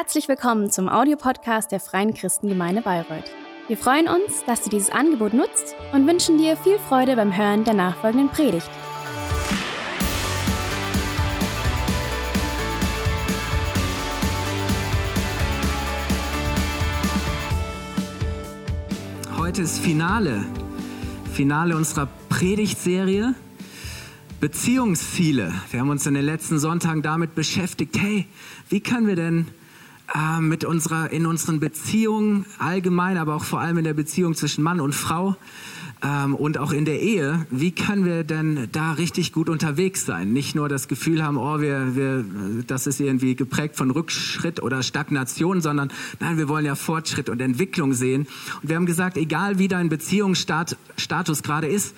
Herzlich willkommen zum Audiopodcast der Freien Christengemeinde Bayreuth. Wir freuen uns, dass du dieses Angebot nutzt und wünschen dir viel Freude beim Hören der nachfolgenden Predigt. Heute ist Finale. Finale unserer Predigtserie. Beziehungsziele. Wir haben uns in den letzten Sonntagen damit beschäftigt, hey, wie können wir denn äh, mit unserer, in unseren Beziehungen allgemein, aber auch vor allem in der Beziehung zwischen Mann und Frau ähm, und auch in der Ehe, wie können wir denn da richtig gut unterwegs sein? Nicht nur das Gefühl haben, oh, wir, wir, das ist irgendwie geprägt von Rückschritt oder Stagnation, sondern nein, wir wollen ja Fortschritt und Entwicklung sehen. Und wir haben gesagt, egal wie dein Beziehungsstatus gerade ist,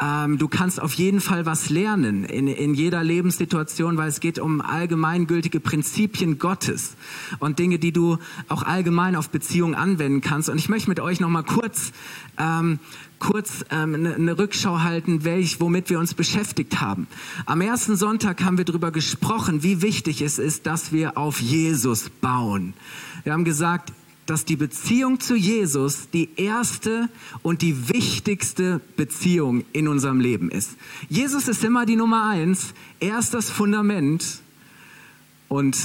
ähm, du kannst auf jeden Fall was lernen in, in jeder Lebenssituation, weil es geht um allgemeingültige Prinzipien Gottes und Dinge, die du auch allgemein auf Beziehungen anwenden kannst. Und ich möchte mit euch noch mal kurz ähm, kurz ähm, eine, eine Rückschau halten, welch, womit wir uns beschäftigt haben. Am ersten Sonntag haben wir darüber gesprochen, wie wichtig es ist, dass wir auf Jesus bauen. Wir haben gesagt, dass die Beziehung zu Jesus die erste und die wichtigste Beziehung in unserem Leben ist. Jesus ist immer die Nummer eins, er ist das Fundament und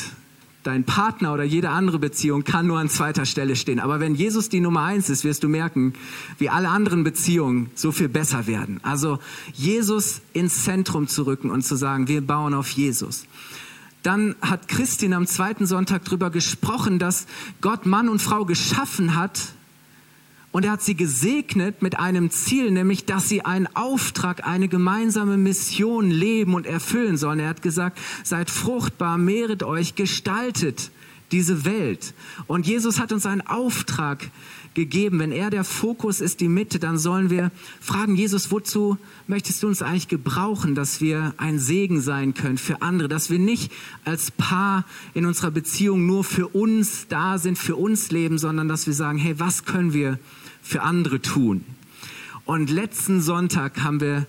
dein Partner oder jede andere Beziehung kann nur an zweiter Stelle stehen. Aber wenn Jesus die Nummer eins ist, wirst du merken, wie alle anderen Beziehungen so viel besser werden. Also Jesus ins Zentrum zu rücken und zu sagen, wir bauen auf Jesus. Dann hat Christine am zweiten Sonntag darüber gesprochen, dass Gott Mann und Frau geschaffen hat, und er hat sie gesegnet mit einem Ziel, nämlich, dass sie einen Auftrag, eine gemeinsame Mission leben und erfüllen sollen. Er hat gesagt, seid fruchtbar, mehret euch, gestaltet diese Welt. Und Jesus hat uns einen Auftrag gegeben. Wenn er der Fokus ist, die Mitte, dann sollen wir fragen, Jesus, wozu möchtest du uns eigentlich gebrauchen, dass wir ein Segen sein können für andere, dass wir nicht als Paar in unserer Beziehung nur für uns da sind, für uns leben, sondern dass wir sagen, hey, was können wir für andere tun? Und letzten Sonntag haben wir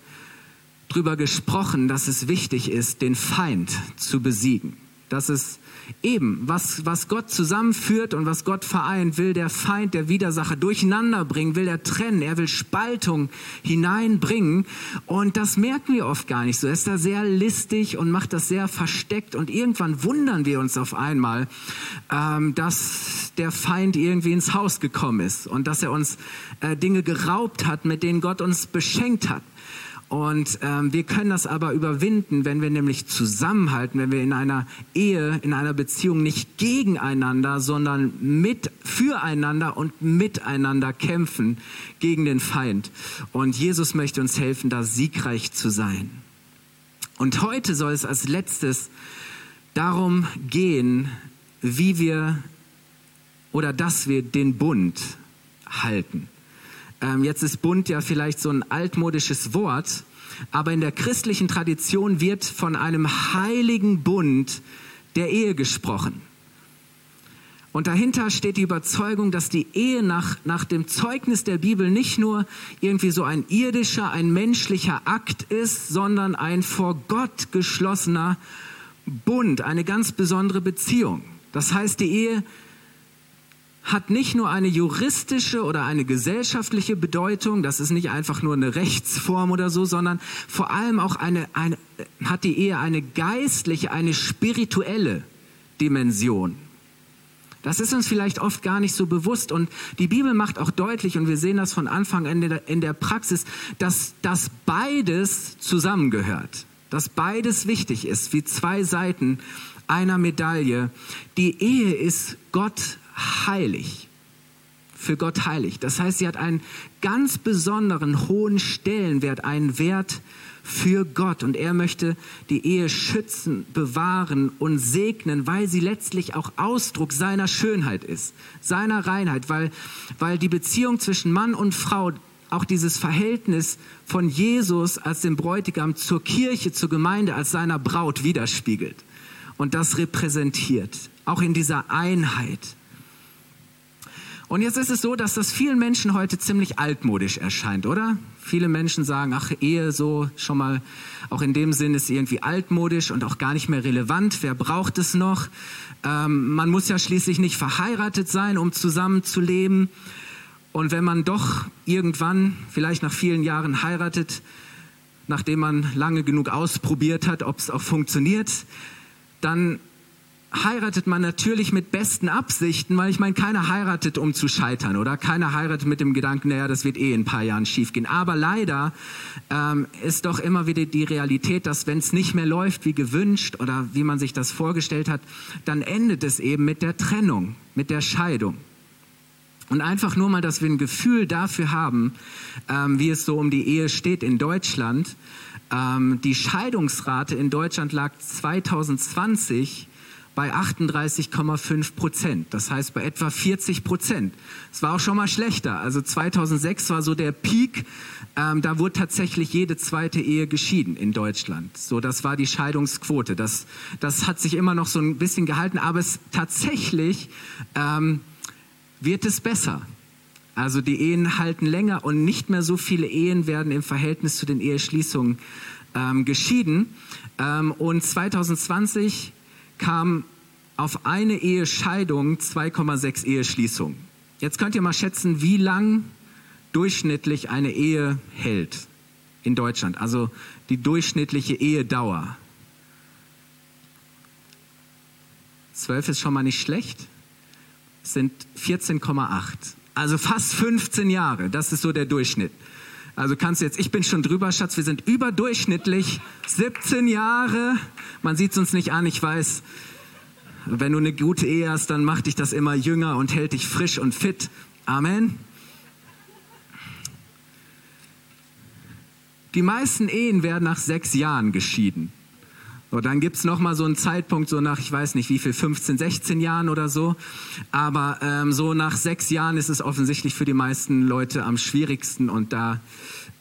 darüber gesprochen, dass es wichtig ist, den Feind zu besiegen. Dass es Eben, was, was Gott zusammenführt und was Gott vereint, will der Feind, der Widersacher durcheinander bringen, will er trennen, er will Spaltung hineinbringen. Und das merken wir oft gar nicht so. Er ist da sehr listig und macht das sehr versteckt. Und irgendwann wundern wir uns auf einmal, ähm, dass der Feind irgendwie ins Haus gekommen ist und dass er uns äh, Dinge geraubt hat, mit denen Gott uns beschenkt hat. Und ähm, wir können das aber überwinden, wenn wir nämlich zusammenhalten, wenn wir in einer Ehe, in einer Beziehung nicht gegeneinander, sondern mit füreinander und miteinander kämpfen gegen den Feind. Und Jesus möchte uns helfen, da siegreich zu sein. Und heute soll es als letztes darum gehen, wie wir oder dass wir den Bund halten. Ähm, jetzt ist Bund ja vielleicht so ein altmodisches Wort, aber in der christlichen Tradition wird von einem heiligen Bund der Ehe gesprochen. Und dahinter steht die Überzeugung, dass die Ehe nach, nach dem Zeugnis der Bibel nicht nur irgendwie so ein irdischer, ein menschlicher Akt ist, sondern ein vor Gott geschlossener Bund, eine ganz besondere Beziehung. Das heißt, die Ehe hat nicht nur eine juristische oder eine gesellschaftliche Bedeutung, das ist nicht einfach nur eine Rechtsform oder so, sondern vor allem auch eine, eine hat die Ehe eine geistliche, eine spirituelle Dimension. Das ist uns vielleicht oft gar nicht so bewusst und die Bibel macht auch deutlich und wir sehen das von Anfang an in der Praxis, dass das beides zusammengehört, dass beides wichtig ist, wie zwei Seiten einer Medaille. Die Ehe ist Gott heilig. Für Gott heilig. Das heißt, sie hat einen ganz besonderen hohen Stellenwert, einen Wert für Gott. Und er möchte die Ehe schützen, bewahren und segnen, weil sie letztlich auch Ausdruck seiner Schönheit ist, seiner Reinheit, weil, weil die Beziehung zwischen Mann und Frau auch dieses Verhältnis von Jesus als dem Bräutigam zur Kirche, zur Gemeinde, als seiner Braut widerspiegelt. Und das repräsentiert, auch in dieser Einheit. Und jetzt ist es so, dass das vielen Menschen heute ziemlich altmodisch erscheint, oder? Viele Menschen sagen, ach, Ehe so schon mal, auch in dem Sinn ist irgendwie altmodisch und auch gar nicht mehr relevant. Wer braucht es noch? Ähm, man muss ja schließlich nicht verheiratet sein, um zusammen zu leben. Und wenn man doch irgendwann, vielleicht nach vielen Jahren heiratet, nachdem man lange genug ausprobiert hat, ob es auch funktioniert, dann heiratet man natürlich mit besten Absichten, weil ich meine, keiner heiratet, um zu scheitern, oder? Keiner heiratet mit dem Gedanken, naja, das wird eh in ein paar Jahren schiefgehen. Aber leider ähm, ist doch immer wieder die Realität, dass wenn es nicht mehr läuft wie gewünscht oder wie man sich das vorgestellt hat, dann endet es eben mit der Trennung, mit der Scheidung. Und einfach nur mal, dass wir ein Gefühl dafür haben, ähm, wie es so um die Ehe steht in Deutschland. Ähm, die Scheidungsrate in Deutschland lag 2020 bei 38,5 Prozent. Das heißt bei etwa 40 Prozent. Es war auch schon mal schlechter. Also 2006 war so der Peak. Ähm, da wurde tatsächlich jede zweite Ehe geschieden in Deutschland. So, das war die Scheidungsquote. Das, das hat sich immer noch so ein bisschen gehalten, aber es tatsächlich ähm, wird es besser. Also die Ehen halten länger und nicht mehr so viele Ehen werden im Verhältnis zu den Eheschließungen ähm, geschieden. Ähm, und 2020 kam auf eine Ehescheidung 2,6 Eheschließungen. Jetzt könnt ihr mal schätzen, wie lang durchschnittlich eine Ehe hält in Deutschland, also die durchschnittliche Ehedauer. Zwölf ist schon mal nicht schlecht, sind 14,8. Also fast 15 Jahre, das ist so der Durchschnitt. Also kannst du jetzt, ich bin schon drüber, Schatz, wir sind überdurchschnittlich 17 Jahre. Man sieht es uns nicht an, ich weiß. Wenn du eine gute Ehe hast, dann macht dich das immer jünger und hält dich frisch und fit. Amen. Die meisten Ehen werden nach sechs Jahren geschieden. So, dann gibt's noch mal so einen Zeitpunkt, so nach, ich weiß nicht wie viel, 15, 16 Jahren oder so. Aber ähm, so nach sechs Jahren ist es offensichtlich für die meisten Leute am schwierigsten. Und da,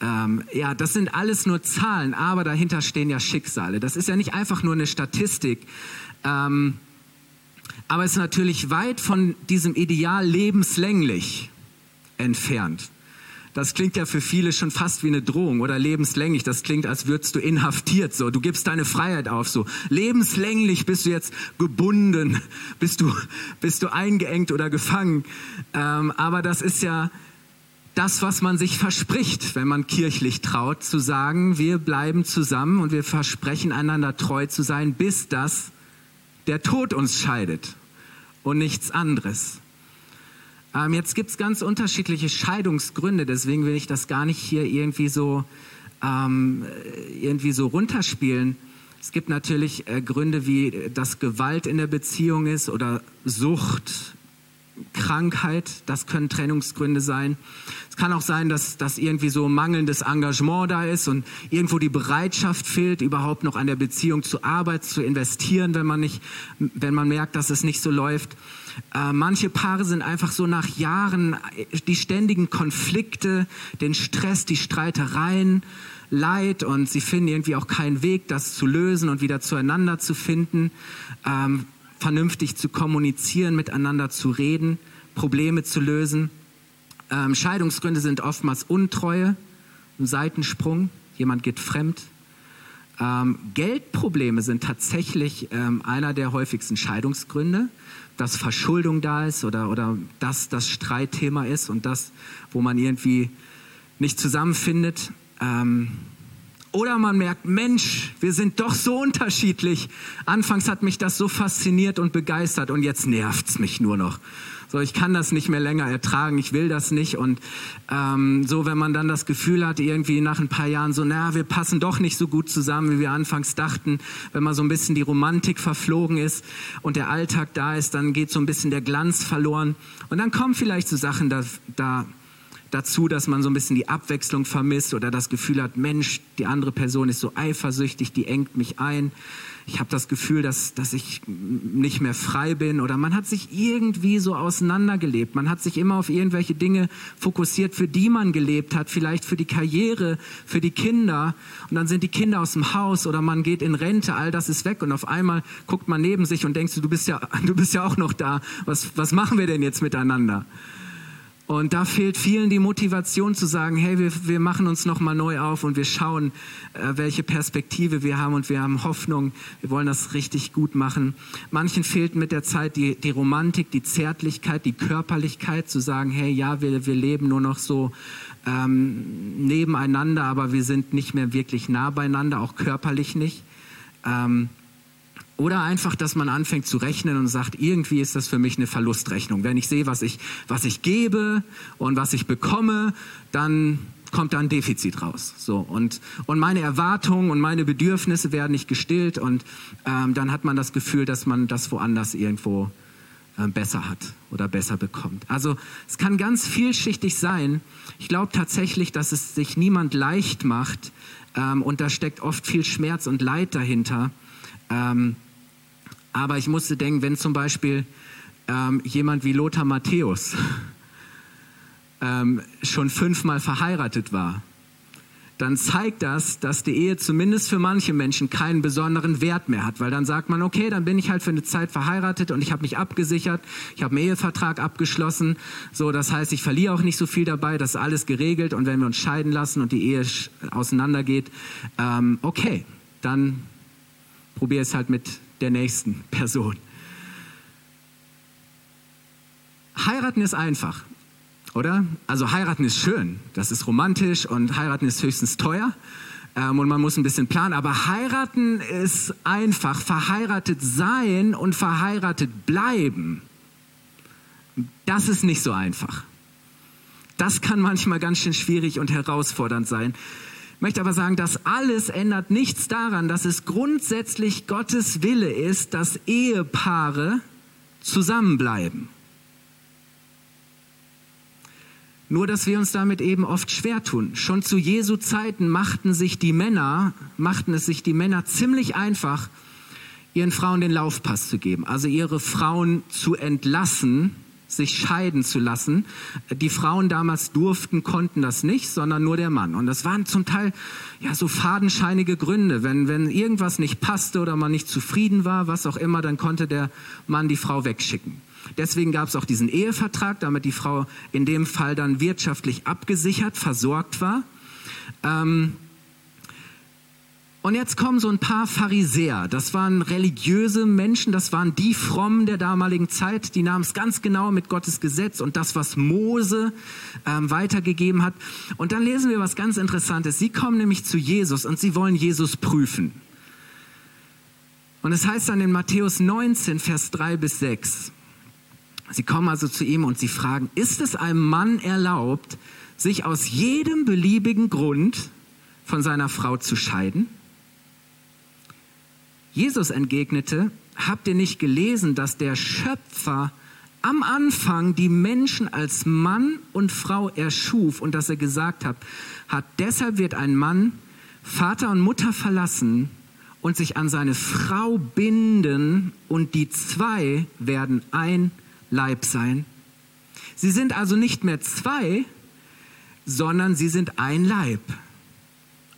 ähm, ja, das sind alles nur Zahlen, aber dahinter stehen ja Schicksale. Das ist ja nicht einfach nur eine Statistik. Ähm, aber es ist natürlich weit von diesem Ideal lebenslänglich entfernt. Das klingt ja für viele schon fast wie eine Drohung oder lebenslänglich. Das klingt, als würdest du inhaftiert. So, du gibst deine Freiheit auf. So, lebenslänglich bist du jetzt gebunden, bist du, bist du eingeengt oder gefangen. Ähm, aber das ist ja das, was man sich verspricht, wenn man kirchlich traut, zu sagen, wir bleiben zusammen und wir versprechen einander treu zu sein, bis das der Tod uns scheidet und nichts anderes. Ähm, jetzt gibt es ganz unterschiedliche Scheidungsgründe, deswegen will ich das gar nicht hier irgendwie so, ähm, irgendwie so runterspielen. Es gibt natürlich äh, Gründe wie, äh, dass Gewalt in der Beziehung ist oder Sucht, Krankheit, das können Trennungsgründe sein. Es kann auch sein, dass, dass irgendwie so mangelndes Engagement da ist und irgendwo die Bereitschaft fehlt, überhaupt noch an der Beziehung zu arbeiten, zu investieren, wenn man nicht, wenn man merkt, dass es nicht so läuft. Äh, manche Paare sind einfach so nach Jahren die ständigen Konflikte, den Stress, die Streitereien, Leid und sie finden irgendwie auch keinen Weg, das zu lösen und wieder zueinander zu finden, ähm, vernünftig zu kommunizieren, miteinander zu reden, Probleme zu lösen. Ähm, Scheidungsgründe sind oftmals Untreue, ein Seitensprung, jemand geht fremd. Ähm, Geldprobleme sind tatsächlich ähm, einer der häufigsten Scheidungsgründe dass Verschuldung da ist oder, oder dass das Streitthema ist und das, wo man irgendwie nicht zusammenfindet. Ähm, oder man merkt, Mensch, wir sind doch so unterschiedlich. Anfangs hat mich das so fasziniert und begeistert und jetzt nervt's mich nur noch. So, ich kann das nicht mehr länger ertragen, ich will das nicht. Und ähm, so, wenn man dann das Gefühl hat, irgendwie nach ein paar Jahren so, na, wir passen doch nicht so gut zusammen, wie wir anfangs dachten, wenn man so ein bisschen die Romantik verflogen ist und der Alltag da ist, dann geht so ein bisschen der Glanz verloren. Und dann kommen vielleicht so Sachen da, da dazu, dass man so ein bisschen die Abwechslung vermisst oder das Gefühl hat, Mensch, die andere Person ist so eifersüchtig, die engt mich ein ich habe das Gefühl, dass, dass ich nicht mehr frei bin oder man hat sich irgendwie so auseinandergelebt. Man hat sich immer auf irgendwelche Dinge fokussiert, für die man gelebt hat, vielleicht für die Karriere, für die Kinder. Und dann sind die Kinder aus dem Haus oder man geht in Rente, all das ist weg und auf einmal guckt man neben sich und denkst du, bist ja, du bist ja auch noch da. Was, was machen wir denn jetzt miteinander? Und da fehlt vielen die Motivation zu sagen, hey, wir, wir machen uns nochmal neu auf und wir schauen, äh, welche Perspektive wir haben und wir haben Hoffnung, wir wollen das richtig gut machen. Manchen fehlt mit der Zeit die, die Romantik, die Zärtlichkeit, die Körperlichkeit, zu sagen, hey, ja, wir, wir leben nur noch so ähm, nebeneinander, aber wir sind nicht mehr wirklich nah beieinander, auch körperlich nicht. Ähm, oder einfach, dass man anfängt zu rechnen und sagt, irgendwie ist das für mich eine Verlustrechnung. Wenn ich sehe, was ich, was ich gebe und was ich bekomme, dann kommt da ein Defizit raus. So und und meine Erwartungen und meine Bedürfnisse werden nicht gestillt und ähm, dann hat man das Gefühl, dass man das woanders irgendwo äh, besser hat oder besser bekommt. Also es kann ganz vielschichtig sein. Ich glaube tatsächlich, dass es sich niemand leicht macht ähm, und da steckt oft viel Schmerz und Leid dahinter. Ähm, aber ich musste denken, wenn zum Beispiel ähm, jemand wie Lothar Matthäus ähm, schon fünfmal verheiratet war, dann zeigt das, dass die Ehe zumindest für manche Menschen keinen besonderen Wert mehr hat, weil dann sagt man, okay, dann bin ich halt für eine Zeit verheiratet und ich habe mich abgesichert, ich habe einen Ehevertrag abgeschlossen, so das heißt, ich verliere auch nicht so viel dabei, das ist alles geregelt. Und wenn wir uns scheiden lassen und die Ehe auseinandergeht, ähm, okay, dann probiere es halt mit der nächsten Person. Heiraten ist einfach, oder? Also heiraten ist schön, das ist romantisch und heiraten ist höchstens teuer ähm, und man muss ein bisschen planen, aber heiraten ist einfach, verheiratet sein und verheiratet bleiben, das ist nicht so einfach. Das kann manchmal ganz schön schwierig und herausfordernd sein. Ich möchte aber sagen, das alles ändert nichts daran, dass es grundsätzlich Gottes Wille ist, dass Ehepaare zusammenbleiben. Nur, dass wir uns damit eben oft schwer tun. Schon zu Jesu Zeiten machten sich die Männer, machten es sich die Männer ziemlich einfach, ihren Frauen den Laufpass zu geben, also ihre Frauen zu entlassen sich scheiden zu lassen. Die Frauen damals durften, konnten das nicht, sondern nur der Mann. Und das waren zum Teil ja so fadenscheinige Gründe. Wenn, wenn irgendwas nicht passte oder man nicht zufrieden war, was auch immer, dann konnte der Mann die Frau wegschicken. Deswegen gab es auch diesen Ehevertrag, damit die Frau in dem Fall dann wirtschaftlich abgesichert, versorgt war. Ähm, und jetzt kommen so ein paar Pharisäer. Das waren religiöse Menschen, das waren die Frommen der damaligen Zeit. Die nahmen es ganz genau mit Gottes Gesetz und das, was Mose ähm, weitergegeben hat. Und dann lesen wir was ganz Interessantes. Sie kommen nämlich zu Jesus und sie wollen Jesus prüfen. Und es heißt dann in Matthäus 19, Vers 3 bis 6. Sie kommen also zu ihm und sie fragen, ist es einem Mann erlaubt, sich aus jedem beliebigen Grund von seiner Frau zu scheiden? Jesus entgegnete, habt ihr nicht gelesen, dass der Schöpfer am Anfang die Menschen als Mann und Frau erschuf und dass er gesagt hat, hat deshalb wird ein Mann Vater und Mutter verlassen und sich an seine Frau binden und die zwei werden ein Leib sein. Sie sind also nicht mehr zwei, sondern sie sind ein Leib.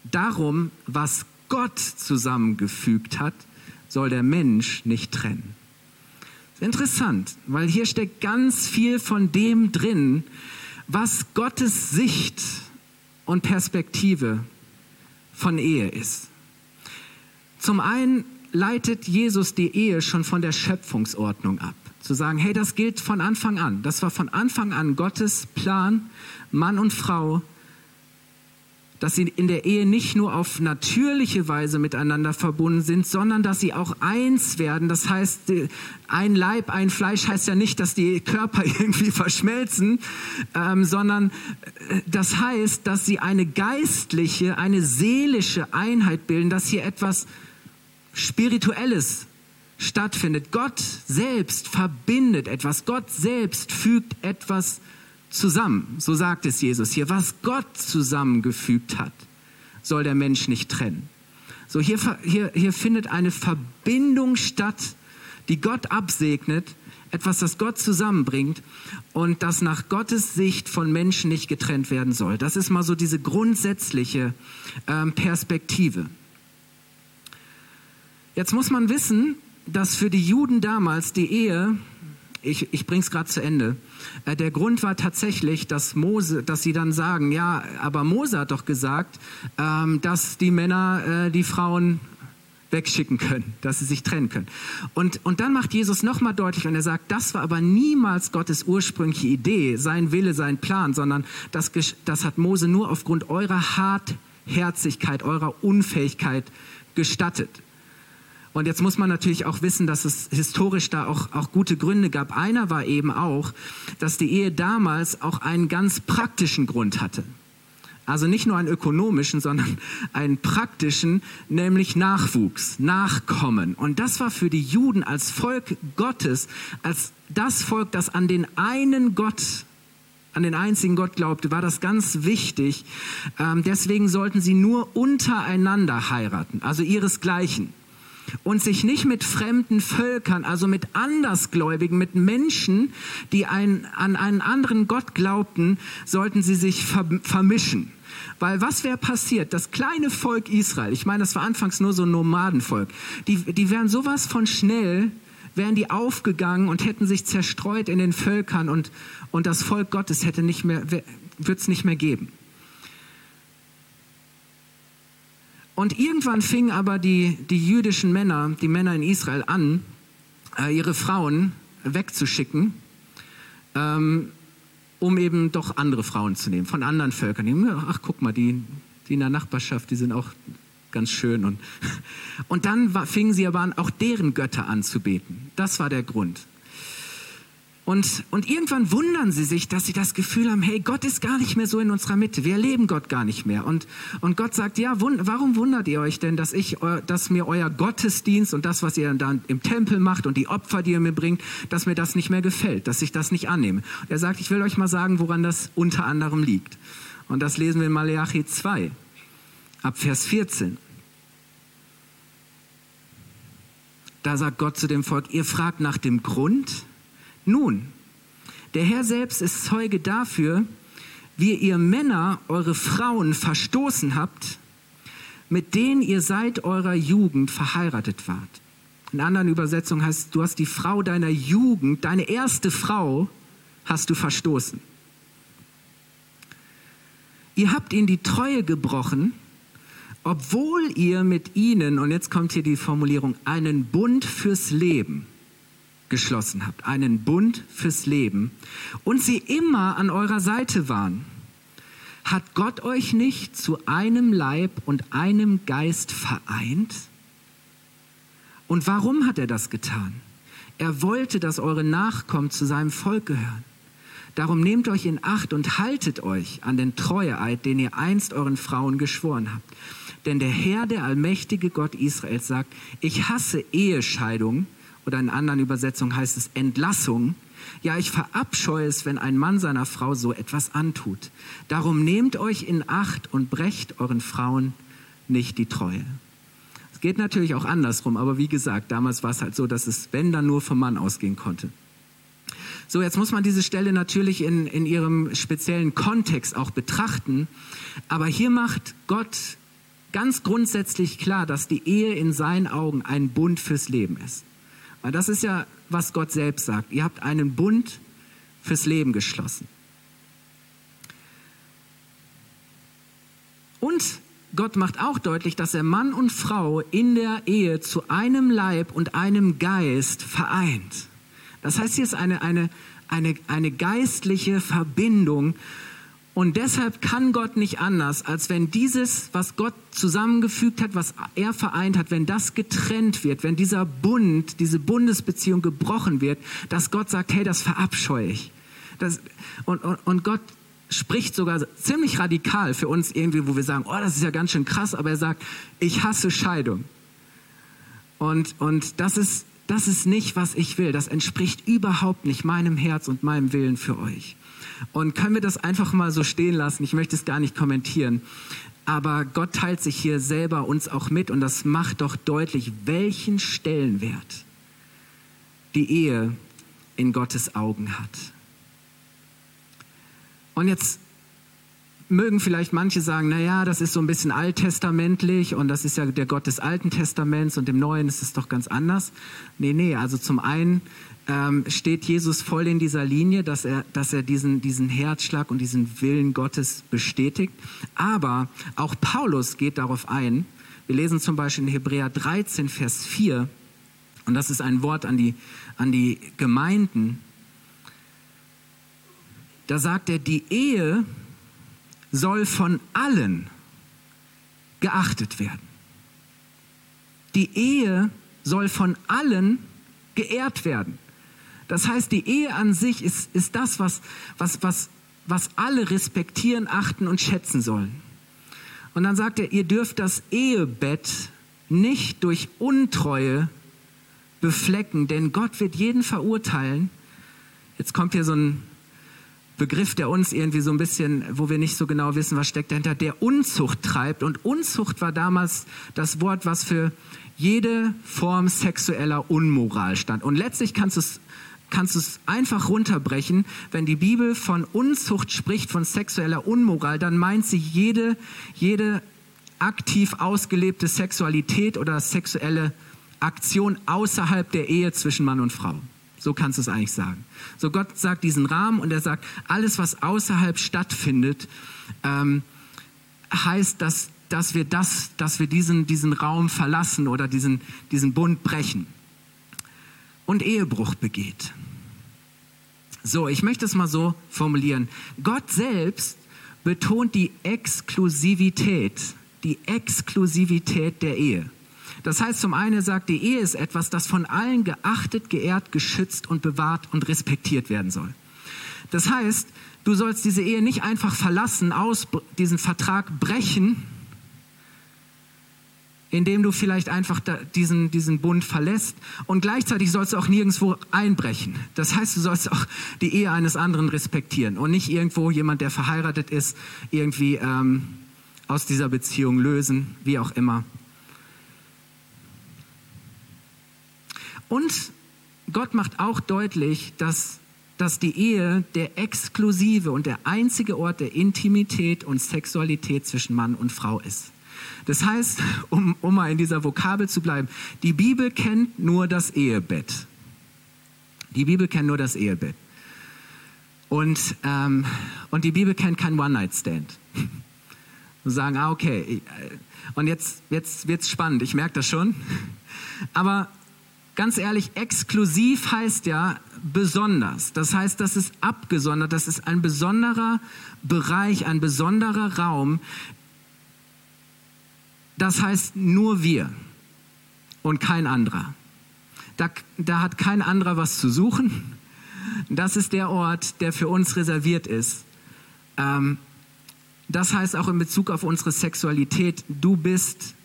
Darum, was Gott zusammengefügt hat, soll der Mensch nicht trennen. Interessant, weil hier steckt ganz viel von dem drin, was Gottes Sicht und Perspektive von Ehe ist. Zum einen leitet Jesus die Ehe schon von der Schöpfungsordnung ab. Zu sagen, hey, das gilt von Anfang an. Das war von Anfang an Gottes Plan, Mann und Frau dass sie in der Ehe nicht nur auf natürliche Weise miteinander verbunden sind, sondern dass sie auch eins werden. Das heißt, ein Leib, ein Fleisch heißt ja nicht, dass die Körper irgendwie verschmelzen, ähm, sondern äh, das heißt, dass sie eine geistliche, eine seelische Einheit bilden, dass hier etwas Spirituelles stattfindet. Gott selbst verbindet etwas, Gott selbst fügt etwas zusammen. So sagt es Jesus hier. Was Gott zusammengefügt hat, soll der Mensch nicht trennen. So hier, hier, hier findet eine Verbindung statt, die Gott absegnet, etwas, das Gott zusammenbringt und das nach Gottes Sicht von Menschen nicht getrennt werden soll. Das ist mal so diese grundsätzliche ähm, Perspektive. Jetzt muss man wissen, dass für die Juden damals die Ehe ich, ich bringe es gerade zu Ende. Äh, der Grund war tatsächlich, dass Mose, dass sie dann sagen, ja, aber Mose hat doch gesagt, ähm, dass die Männer äh, die Frauen wegschicken können, dass sie sich trennen können. Und, und dann macht Jesus nochmal deutlich und er sagt, das war aber niemals Gottes ursprüngliche Idee, sein Wille, sein Plan, sondern das, das hat Mose nur aufgrund eurer Hartherzigkeit, eurer Unfähigkeit gestattet. Und jetzt muss man natürlich auch wissen, dass es historisch da auch, auch gute Gründe gab. Einer war eben auch, dass die Ehe damals auch einen ganz praktischen Grund hatte. Also nicht nur einen ökonomischen, sondern einen praktischen, nämlich Nachwuchs, Nachkommen. Und das war für die Juden als Volk Gottes, als das Volk, das an den einen Gott an den einzigen Gott glaubte, war das ganz wichtig. Ähm, deswegen sollten sie nur untereinander heiraten, also ihresgleichen und sich nicht mit fremden Völkern, also mit Andersgläubigen, mit Menschen, die ein, an einen anderen Gott glaubten, sollten sie sich vermischen. Weil was wäre passiert? Das kleine Volk Israel, ich meine, das war anfangs nur so ein Nomadenvolk, die, die wären sowas von schnell, wären die aufgegangen und hätten sich zerstreut in den Völkern und, und das Volk Gottes hätte nicht mehr, wird es nicht mehr geben. Und irgendwann fingen aber die, die jüdischen Männer, die Männer in Israel an, äh, ihre Frauen wegzuschicken, ähm, um eben doch andere Frauen zu nehmen, von anderen Völkern. Ach, guck mal, die, die in der Nachbarschaft, die sind auch ganz schön. Und, und dann fingen sie aber an, auch deren Götter anzubeten. Das war der Grund. Und, und irgendwann wundern sie sich, dass sie das Gefühl haben, hey, Gott ist gar nicht mehr so in unserer Mitte. Wir erleben Gott gar nicht mehr. Und, und Gott sagt, ja, wund, warum wundert ihr euch denn, dass ich, dass mir euer Gottesdienst und das, was ihr dann im Tempel macht und die Opfer, die ihr mir bringt, dass mir das nicht mehr gefällt, dass ich das nicht annehme. Und er sagt, ich will euch mal sagen, woran das unter anderem liegt. Und das lesen wir in Malachi 2, ab Vers 14. Da sagt Gott zu dem Volk, ihr fragt nach dem Grund, nun, der Herr selbst ist Zeuge dafür, wie ihr Männer eure Frauen verstoßen habt, mit denen ihr seit eurer Jugend verheiratet wart. In anderen Übersetzungen heißt, du hast die Frau deiner Jugend, deine erste Frau, hast du verstoßen. Ihr habt ihnen die Treue gebrochen, obwohl ihr mit ihnen, und jetzt kommt hier die Formulierung, einen Bund fürs Leben geschlossen habt, einen Bund fürs Leben und sie immer an eurer Seite waren. Hat Gott euch nicht zu einem Leib und einem Geist vereint? Und warum hat er das getan? Er wollte, dass eure Nachkommen zu seinem Volk gehören. Darum nehmt euch in Acht und haltet euch an den Treueeid, den ihr einst euren Frauen geschworen habt. Denn der Herr, der allmächtige Gott Israels sagt, ich hasse Ehescheidung oder in anderen Übersetzungen heißt es Entlassung. Ja, ich verabscheue es, wenn ein Mann seiner Frau so etwas antut. Darum nehmt euch in Acht und brecht euren Frauen nicht die Treue. Es geht natürlich auch andersrum, aber wie gesagt, damals war es halt so, dass es, wenn dann nur vom Mann ausgehen konnte. So, jetzt muss man diese Stelle natürlich in, in ihrem speziellen Kontext auch betrachten. Aber hier macht Gott ganz grundsätzlich klar, dass die Ehe in seinen Augen ein Bund fürs Leben ist. Weil das ist ja, was Gott selbst sagt. Ihr habt einen Bund fürs Leben geschlossen. Und Gott macht auch deutlich, dass er Mann und Frau in der Ehe zu einem Leib und einem Geist vereint. Das heißt, hier ist eine, eine, eine, eine geistliche Verbindung und deshalb kann Gott nicht anders, als wenn dieses, was Gott zusammengefügt hat, was er vereint hat, wenn das getrennt wird, wenn dieser Bund, diese Bundesbeziehung gebrochen wird, dass Gott sagt, hey, das verabscheue ich. Das, und, und, und Gott spricht sogar ziemlich radikal für uns irgendwie, wo wir sagen, oh, das ist ja ganz schön krass, aber er sagt, ich hasse Scheidung. Und, und das, ist, das ist nicht, was ich will. Das entspricht überhaupt nicht meinem Herz und meinem Willen für euch. Und können wir das einfach mal so stehen lassen? Ich möchte es gar nicht kommentieren. Aber Gott teilt sich hier selber uns auch mit und das macht doch deutlich, welchen Stellenwert die Ehe in Gottes Augen hat. Und jetzt mögen vielleicht manche sagen, na ja, das ist so ein bisschen alttestamentlich und das ist ja der Gott des Alten Testaments und im Neuen ist es doch ganz anders. Nee, nee, also zum einen ähm, steht Jesus voll in dieser Linie, dass er, dass er diesen, diesen Herzschlag und diesen Willen Gottes bestätigt. Aber auch Paulus geht darauf ein. Wir lesen zum Beispiel in Hebräer 13, Vers 4, und das ist ein Wort an die, an die Gemeinden. Da sagt er, die Ehe soll von allen geachtet werden. Die Ehe soll von allen geehrt werden. Das heißt, die Ehe an sich ist, ist das, was, was, was, was alle respektieren, achten und schätzen sollen. Und dann sagt er, ihr dürft das Ehebett nicht durch Untreue beflecken, denn Gott wird jeden verurteilen. Jetzt kommt hier so ein Begriff, der uns irgendwie so ein bisschen, wo wir nicht so genau wissen, was steckt dahinter, der Unzucht treibt. Und Unzucht war damals das Wort, was für jede Form sexueller Unmoral stand. Und letztlich kannst du es kannst es einfach runterbrechen. Wenn die Bibel von Unzucht spricht, von sexueller Unmoral, dann meint sie jede, jede aktiv ausgelebte Sexualität oder sexuelle Aktion außerhalb der Ehe zwischen Mann und Frau. So kannst du es eigentlich sagen. So Gott sagt diesen Rahmen und er sagt, alles, was außerhalb stattfindet, ähm, heißt, dass, dass wir das, dass wir diesen, diesen Raum verlassen oder diesen, diesen Bund brechen und Ehebruch begeht. So, ich möchte es mal so formulieren. Gott selbst betont die Exklusivität, die Exklusivität der Ehe. Das heißt, zum einen sagt, die Ehe ist etwas, das von allen geachtet, geehrt, geschützt und bewahrt und respektiert werden soll. Das heißt, du sollst diese Ehe nicht einfach verlassen, aus diesen Vertrag brechen, indem du vielleicht einfach diesen, diesen Bund verlässt. Und gleichzeitig sollst du auch nirgendwo einbrechen. Das heißt, du sollst auch die Ehe eines anderen respektieren und nicht irgendwo jemand, der verheiratet ist, irgendwie ähm, aus dieser Beziehung lösen, wie auch immer. Und Gott macht auch deutlich, dass, dass die Ehe der exklusive und der einzige Ort der Intimität und Sexualität zwischen Mann und Frau ist. Das heißt, um, um mal in dieser Vokabel zu bleiben, die Bibel kennt nur das Ehebett. Die Bibel kennt nur das Ehebett. Und, ähm, und die Bibel kennt kein One-Night-Stand. Und sagen, ah, okay, äh, und jetzt, jetzt wird es spannend, ich merke das schon. Aber ganz ehrlich, exklusiv heißt ja besonders. Das heißt, das ist abgesondert, das ist ein besonderer Bereich, ein besonderer Raum, das heißt nur wir und kein anderer. Da, da hat kein anderer was zu suchen. Das ist der Ort, der für uns reserviert ist. Ähm, das heißt auch in Bezug auf unsere Sexualität, du bist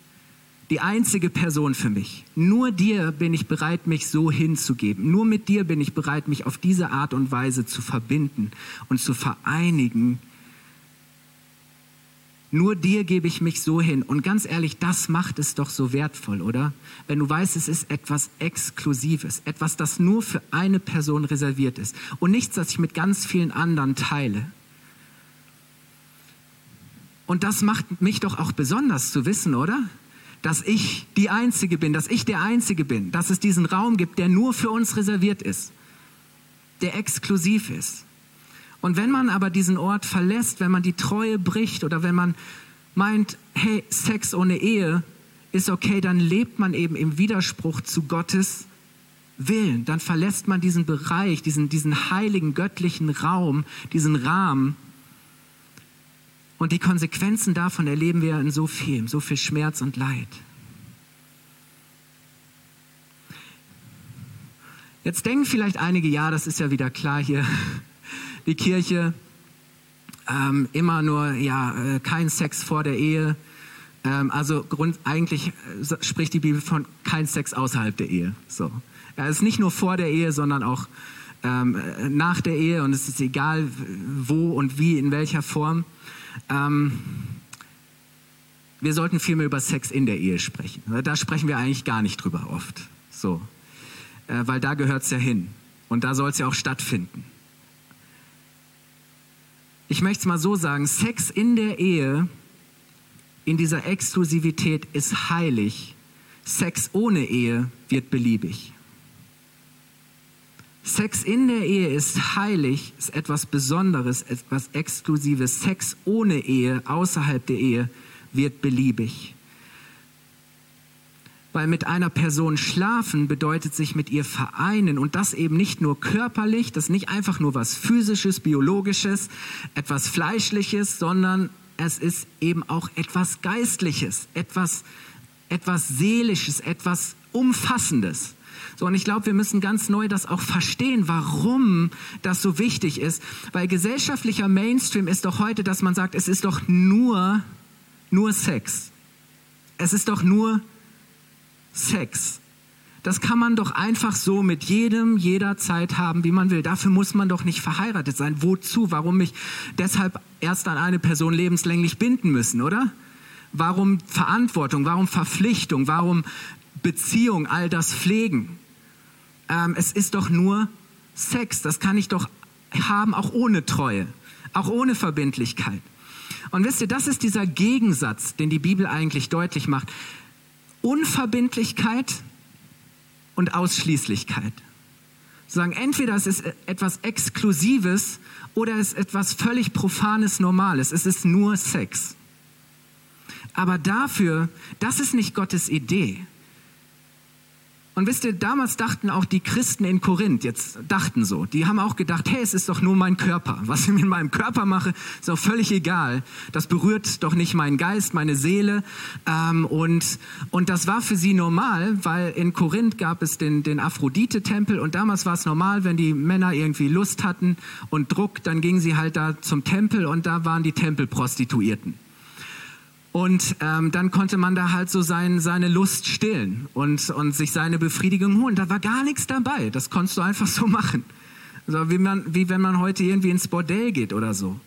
die einzige Person für mich. Nur dir bin ich bereit, mich so hinzugeben. Nur mit dir bin ich bereit, mich auf diese Art und Weise zu verbinden und zu vereinigen nur dir gebe ich mich so hin. Und ganz ehrlich, das macht es doch so wertvoll, oder? Wenn du weißt, es ist etwas Exklusives, etwas, das nur für eine Person reserviert ist und nichts, das ich mit ganz vielen anderen teile. Und das macht mich doch auch besonders zu wissen, oder? Dass ich die Einzige bin, dass ich der Einzige bin, dass es diesen Raum gibt, der nur für uns reserviert ist, der exklusiv ist. Und wenn man aber diesen Ort verlässt, wenn man die Treue bricht oder wenn man meint, hey, Sex ohne Ehe ist okay, dann lebt man eben im Widerspruch zu Gottes Willen. Dann verlässt man diesen Bereich, diesen, diesen heiligen göttlichen Raum, diesen Rahmen. Und die Konsequenzen davon erleben wir in so viel, so viel Schmerz und Leid. Jetzt denken vielleicht einige, ja, das ist ja wieder klar hier die Kirche. Ähm, immer nur, ja, äh, kein Sex vor der Ehe. Ähm, also Grund, eigentlich äh, spricht die Bibel von kein Sex außerhalb der Ehe. So. Ja, es ist nicht nur vor der Ehe, sondern auch ähm, äh, nach der Ehe und es ist egal, wo und wie, in welcher Form. Ähm, wir sollten viel mehr über Sex in der Ehe sprechen. Da sprechen wir eigentlich gar nicht drüber oft. So. Äh, weil da gehört es ja hin. Und da soll es ja auch stattfinden ich möchte es mal so sagen, Sex in der Ehe, in dieser Exklusivität ist heilig. Sex ohne Ehe wird beliebig. Sex in der Ehe ist heilig, ist etwas Besonderes, etwas Exklusives. Sex ohne Ehe, außerhalb der Ehe, wird beliebig. Weil mit einer Person schlafen bedeutet sich mit ihr vereinen und das eben nicht nur körperlich, das nicht einfach nur was physisches, biologisches, etwas fleischliches, sondern es ist eben auch etwas geistliches, etwas, etwas seelisches, etwas umfassendes. So, und ich glaube, wir müssen ganz neu das auch verstehen, warum das so wichtig ist. Weil gesellschaftlicher Mainstream ist doch heute, dass man sagt, es ist doch nur, nur Sex. Es ist doch nur Sex. Das kann man doch einfach so mit jedem jederzeit haben, wie man will. Dafür muss man doch nicht verheiratet sein. Wozu? Warum mich deshalb erst an eine Person lebenslänglich binden müssen, oder? Warum Verantwortung? Warum Verpflichtung? Warum Beziehung? All das pflegen? Ähm, es ist doch nur Sex. Das kann ich doch haben, auch ohne Treue, auch ohne Verbindlichkeit. Und wisst ihr, das ist dieser Gegensatz, den die Bibel eigentlich deutlich macht. Unverbindlichkeit und Ausschließlichkeit. Sagen, entweder es ist etwas Exklusives oder es ist etwas völlig Profanes, Normales. Es ist nur Sex. Aber dafür, das ist nicht Gottes Idee. Und wisst ihr, damals dachten auch die Christen in Korinth, jetzt dachten so, die haben auch gedacht, hey, es ist doch nur mein Körper. Was ich mit meinem Körper mache, ist auch völlig egal. Das berührt doch nicht meinen Geist, meine Seele. Ähm, und, und das war für sie normal, weil in Korinth gab es den, den Aphrodite-Tempel und damals war es normal, wenn die Männer irgendwie Lust hatten und Druck, dann gingen sie halt da zum Tempel und da waren die Tempelprostituierten. Und ähm, dann konnte man da halt so sein, seine Lust stillen und, und sich seine Befriedigung holen. Da war gar nichts dabei. Das konntest du einfach so machen. So wie, man, wie wenn man heute irgendwie ins Bordell geht oder so.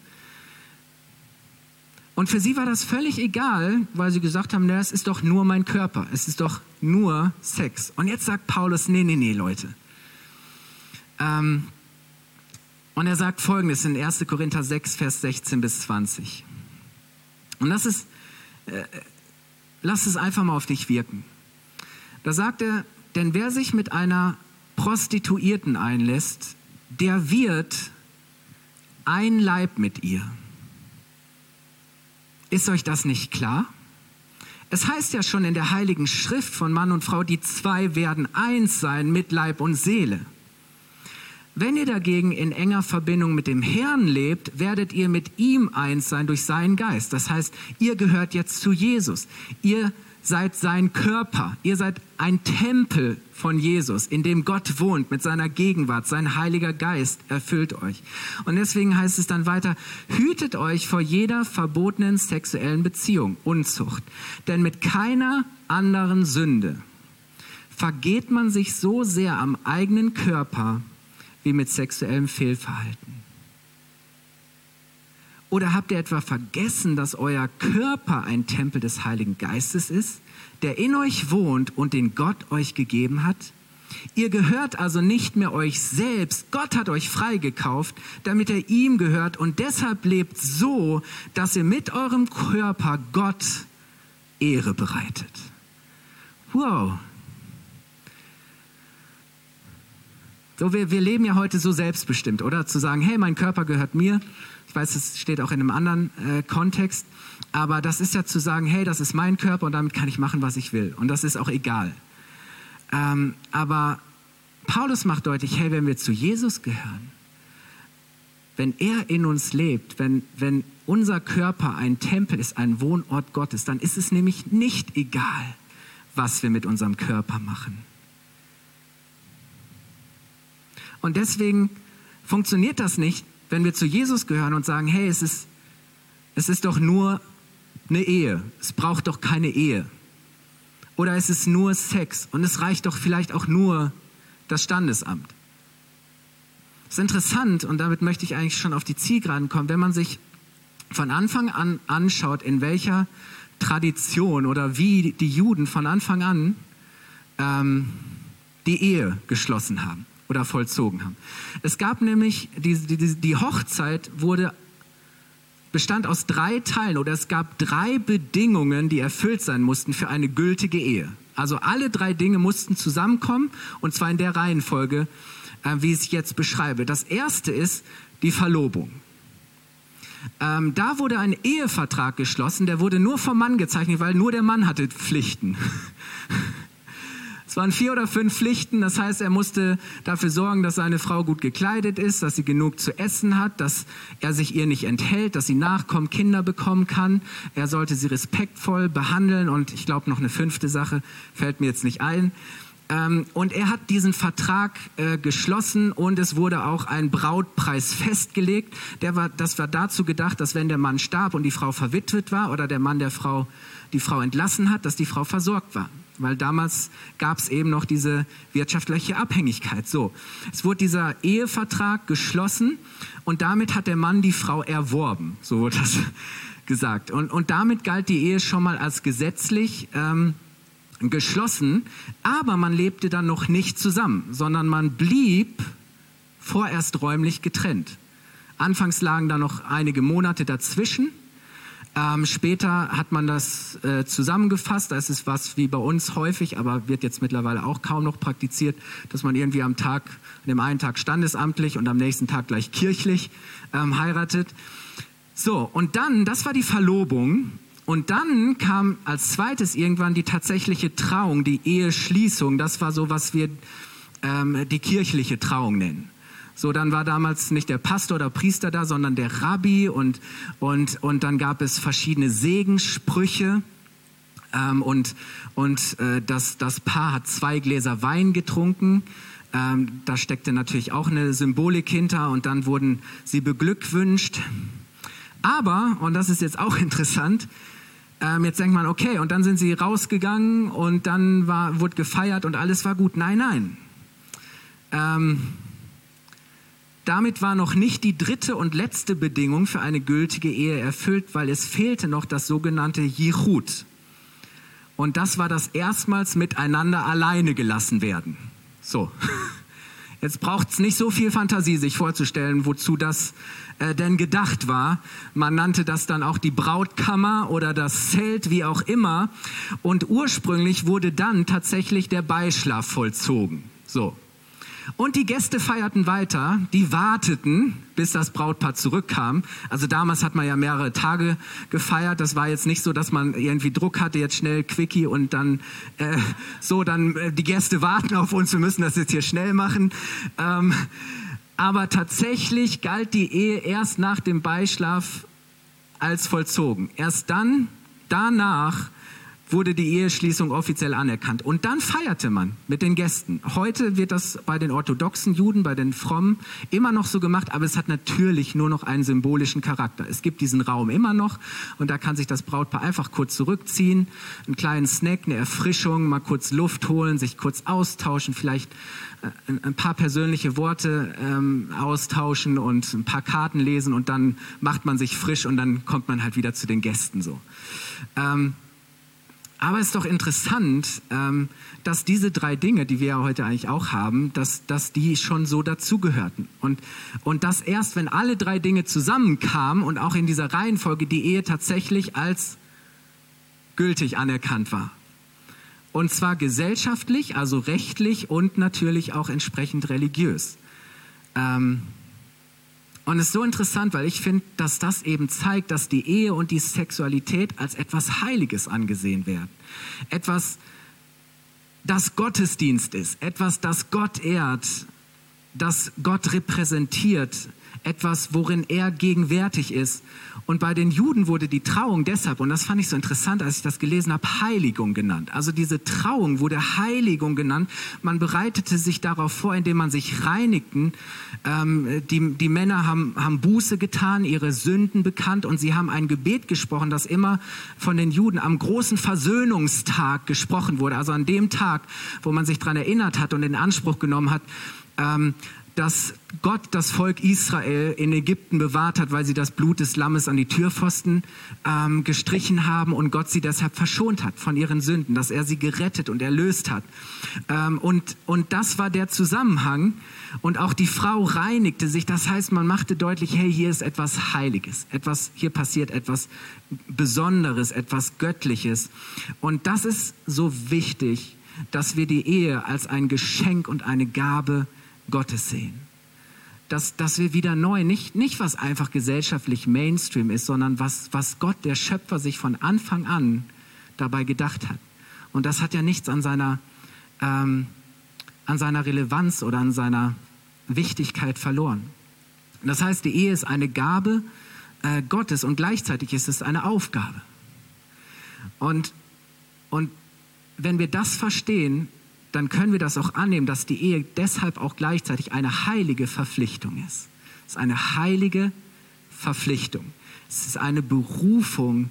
Und für sie war das völlig egal, weil sie gesagt haben, na, es ist doch nur mein Körper, es ist doch nur Sex. Und jetzt sagt Paulus, nee, nee, nee, Leute. Ähm, und er sagt folgendes in 1. Korinther 6, Vers 16 bis 20. Und das ist lass es einfach mal auf dich wirken. Da sagt er, denn wer sich mit einer Prostituierten einlässt, der wird ein Leib mit ihr. Ist euch das nicht klar? Es heißt ja schon in der Heiligen Schrift von Mann und Frau, die zwei werden eins sein mit Leib und Seele. Wenn ihr dagegen in enger Verbindung mit dem Herrn lebt, werdet ihr mit ihm eins sein durch seinen Geist. Das heißt, ihr gehört jetzt zu Jesus. Ihr seid sein Körper. Ihr seid ein Tempel von Jesus, in dem Gott wohnt mit seiner Gegenwart. Sein Heiliger Geist erfüllt euch. Und deswegen heißt es dann weiter, hütet euch vor jeder verbotenen sexuellen Beziehung, Unzucht. Denn mit keiner anderen Sünde vergeht man sich so sehr am eigenen Körper, wie mit sexuellem Fehlverhalten? Oder habt ihr etwa vergessen, dass euer Körper ein Tempel des Heiligen Geistes ist, der in euch wohnt und den Gott euch gegeben hat? Ihr gehört also nicht mehr euch selbst. Gott hat euch freigekauft, damit er ihm gehört und deshalb lebt so, dass ihr mit eurem Körper Gott Ehre bereitet. Wow, So, wir, wir leben ja heute so selbstbestimmt, oder? Zu sagen, hey, mein Körper gehört mir. Ich weiß, es steht auch in einem anderen äh, Kontext. Aber das ist ja zu sagen, hey, das ist mein Körper und damit kann ich machen, was ich will. Und das ist auch egal. Ähm, aber Paulus macht deutlich, hey, wenn wir zu Jesus gehören, wenn er in uns lebt, wenn, wenn unser Körper ein Tempel ist, ein Wohnort Gottes, dann ist es nämlich nicht egal, was wir mit unserem Körper machen. Und deswegen funktioniert das nicht, wenn wir zu Jesus gehören und sagen, hey, es ist, es ist doch nur eine Ehe. Es braucht doch keine Ehe. Oder es ist nur Sex und es reicht doch vielleicht auch nur das Standesamt. Das ist interessant und damit möchte ich eigentlich schon auf die Zielgeraden kommen, wenn man sich von Anfang an anschaut, in welcher Tradition oder wie die Juden von Anfang an ähm, die Ehe geschlossen haben oder vollzogen haben. Es gab nämlich, die, die, die Hochzeit wurde, bestand aus drei Teilen oder es gab drei Bedingungen, die erfüllt sein mussten für eine gültige Ehe. Also alle drei Dinge mussten zusammenkommen und zwar in der Reihenfolge, äh, wie ich es jetzt beschreibe. Das erste ist die Verlobung. Ähm, da wurde ein Ehevertrag geschlossen, der wurde nur vom Mann gezeichnet, weil nur der Mann hatte Pflichten. Waren vier oder fünf Pflichten. Das heißt, er musste dafür sorgen, dass seine Frau gut gekleidet ist, dass sie genug zu essen hat, dass er sich ihr nicht enthält, dass sie nachkommt, Kinder bekommen kann. Er sollte sie respektvoll behandeln und ich glaube noch eine fünfte Sache fällt mir jetzt nicht ein. Ähm, und er hat diesen Vertrag äh, geschlossen und es wurde auch ein Brautpreis festgelegt. Der war, das war dazu gedacht, dass wenn der Mann starb und die Frau verwitwet war oder der Mann der Frau die Frau entlassen hat, dass die Frau versorgt war weil damals gab es eben noch diese wirtschaftliche Abhängigkeit. So, es wurde dieser Ehevertrag geschlossen und damit hat der Mann die Frau erworben, so wurde das gesagt. Und, und damit galt die Ehe schon mal als gesetzlich ähm, geschlossen, aber man lebte dann noch nicht zusammen, sondern man blieb vorerst räumlich getrennt. Anfangs lagen da noch einige Monate dazwischen ähm, später hat man das äh, zusammengefasst. Das ist was wie bei uns häufig, aber wird jetzt mittlerweile auch kaum noch praktiziert, dass man irgendwie am Tag, an dem einen Tag standesamtlich und am nächsten Tag gleich kirchlich ähm, heiratet. So, und dann, das war die Verlobung. Und dann kam als zweites irgendwann die tatsächliche Trauung, die Eheschließung. Das war so, was wir ähm, die kirchliche Trauung nennen. So, dann war damals nicht der Pastor oder Priester da, sondern der Rabbi und, und, und dann gab es verschiedene Segenssprüche. Ähm, und und äh, das, das Paar hat zwei Gläser Wein getrunken. Ähm, da steckte natürlich auch eine Symbolik hinter und dann wurden sie beglückwünscht. Aber, und das ist jetzt auch interessant, ähm, jetzt denkt man, okay, und dann sind sie rausgegangen und dann war, wurde gefeiert und alles war gut. Nein, nein. Ähm, damit war noch nicht die dritte und letzte Bedingung für eine gültige Ehe erfüllt, weil es fehlte noch das sogenannte Jichut. Und das war das erstmals miteinander alleine gelassen werden. So. Jetzt braucht es nicht so viel Fantasie, sich vorzustellen, wozu das äh, denn gedacht war. Man nannte das dann auch die Brautkammer oder das Zelt, wie auch immer. Und ursprünglich wurde dann tatsächlich der Beischlaf vollzogen. So. Und die Gäste feierten weiter, die warteten, bis das Brautpaar zurückkam. Also damals hat man ja mehrere Tage gefeiert. Das war jetzt nicht so, dass man irgendwie Druck hatte, jetzt schnell Quickie und dann äh, so, dann äh, die Gäste warten auf uns, wir müssen das jetzt hier schnell machen. Ähm, aber tatsächlich galt die Ehe erst nach dem Beischlaf als vollzogen. Erst dann, danach, wurde die Eheschließung offiziell anerkannt. Und dann feierte man mit den Gästen. Heute wird das bei den orthodoxen Juden, bei den Frommen immer noch so gemacht, aber es hat natürlich nur noch einen symbolischen Charakter. Es gibt diesen Raum immer noch und da kann sich das Brautpaar einfach kurz zurückziehen, einen kleinen Snack, eine Erfrischung, mal kurz Luft holen, sich kurz austauschen, vielleicht äh, ein paar persönliche Worte ähm, austauschen und ein paar Karten lesen und dann macht man sich frisch und dann kommt man halt wieder zu den Gästen so. Ähm, aber es ist doch interessant, ähm, dass diese drei Dinge, die wir ja heute eigentlich auch haben, dass, dass die schon so dazugehörten. Und, und dass erst, wenn alle drei Dinge zusammenkamen und auch in dieser Reihenfolge die Ehe tatsächlich als gültig anerkannt war. Und zwar gesellschaftlich, also rechtlich und natürlich auch entsprechend religiös. Ähm, und es ist so interessant, weil ich finde, dass das eben zeigt, dass die Ehe und die Sexualität als etwas Heiliges angesehen werden. Etwas, das Gottesdienst ist, etwas, das Gott ehrt, das Gott repräsentiert, etwas, worin er gegenwärtig ist. Und bei den Juden wurde die Trauung deshalb, und das fand ich so interessant, als ich das gelesen habe, Heiligung genannt. Also diese Trauung wurde Heiligung genannt. Man bereitete sich darauf vor, indem man sich reinigten. Ähm, die, die Männer haben, haben Buße getan, ihre Sünden bekannt und sie haben ein Gebet gesprochen, das immer von den Juden am großen Versöhnungstag gesprochen wurde. Also an dem Tag, wo man sich daran erinnert hat und in Anspruch genommen hat, ähm, dass Gott das Volk Israel in Ägypten bewahrt hat, weil sie das Blut des Lammes an die Türpfosten ähm, gestrichen haben und Gott sie deshalb verschont hat von ihren Sünden, dass er sie gerettet und erlöst hat. Ähm, und, und das war der Zusammenhang. Und auch die Frau reinigte sich. Das heißt, man machte deutlich, hey, hier ist etwas Heiliges, etwas, hier passiert etwas Besonderes, etwas Göttliches. Und das ist so wichtig, dass wir die Ehe als ein Geschenk und eine Gabe Gottes sehen. Dass, dass wir wieder neu, nicht, nicht was einfach gesellschaftlich Mainstream ist, sondern was, was Gott, der Schöpfer, sich von Anfang an dabei gedacht hat. Und das hat ja nichts an seiner, ähm, an seiner Relevanz oder an seiner Wichtigkeit verloren. Das heißt, die Ehe ist eine Gabe äh, Gottes und gleichzeitig ist es eine Aufgabe. Und, und wenn wir das verstehen, dann können wir das auch annehmen, dass die Ehe deshalb auch gleichzeitig eine heilige Verpflichtung ist. Es ist eine heilige Verpflichtung. Es ist eine Berufung,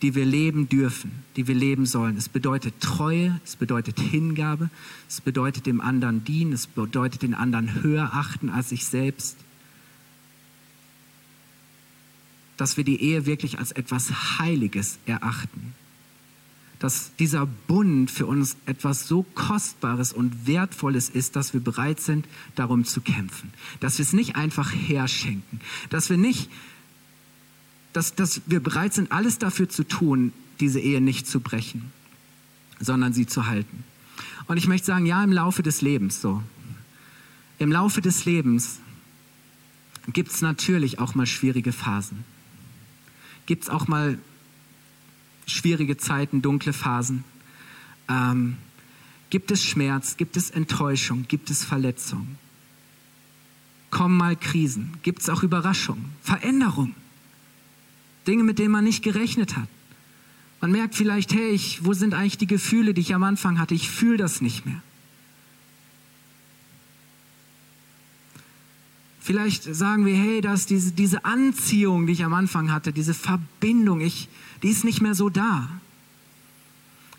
die wir leben dürfen, die wir leben sollen. Es bedeutet Treue, es bedeutet Hingabe, es bedeutet dem anderen dienen, es bedeutet den anderen höher achten als sich selbst. Dass wir die Ehe wirklich als etwas Heiliges erachten. Dass dieser Bund für uns etwas so Kostbares und Wertvolles ist, dass wir bereit sind, darum zu kämpfen. Dass wir es nicht einfach herschenken. Dass wir nicht dass, dass wir bereit sind, alles dafür zu tun, diese Ehe nicht zu brechen, sondern sie zu halten. Und ich möchte sagen, ja, im Laufe des Lebens so. Im Laufe des Lebens gibt es natürlich auch mal schwierige Phasen. Gibt es auch mal schwierige Zeiten, dunkle Phasen. Ähm, gibt es Schmerz, gibt es Enttäuschung, gibt es Verletzung. Kommen mal Krisen, gibt es auch Überraschungen, Veränderungen. Dinge, mit denen man nicht gerechnet hat. Man merkt vielleicht, hey, ich, wo sind eigentlich die Gefühle, die ich am Anfang hatte? Ich fühle das nicht mehr. Vielleicht sagen wir, hey, dass diese, diese Anziehung, die ich am Anfang hatte, diese Verbindung, ich, die ist nicht mehr so da.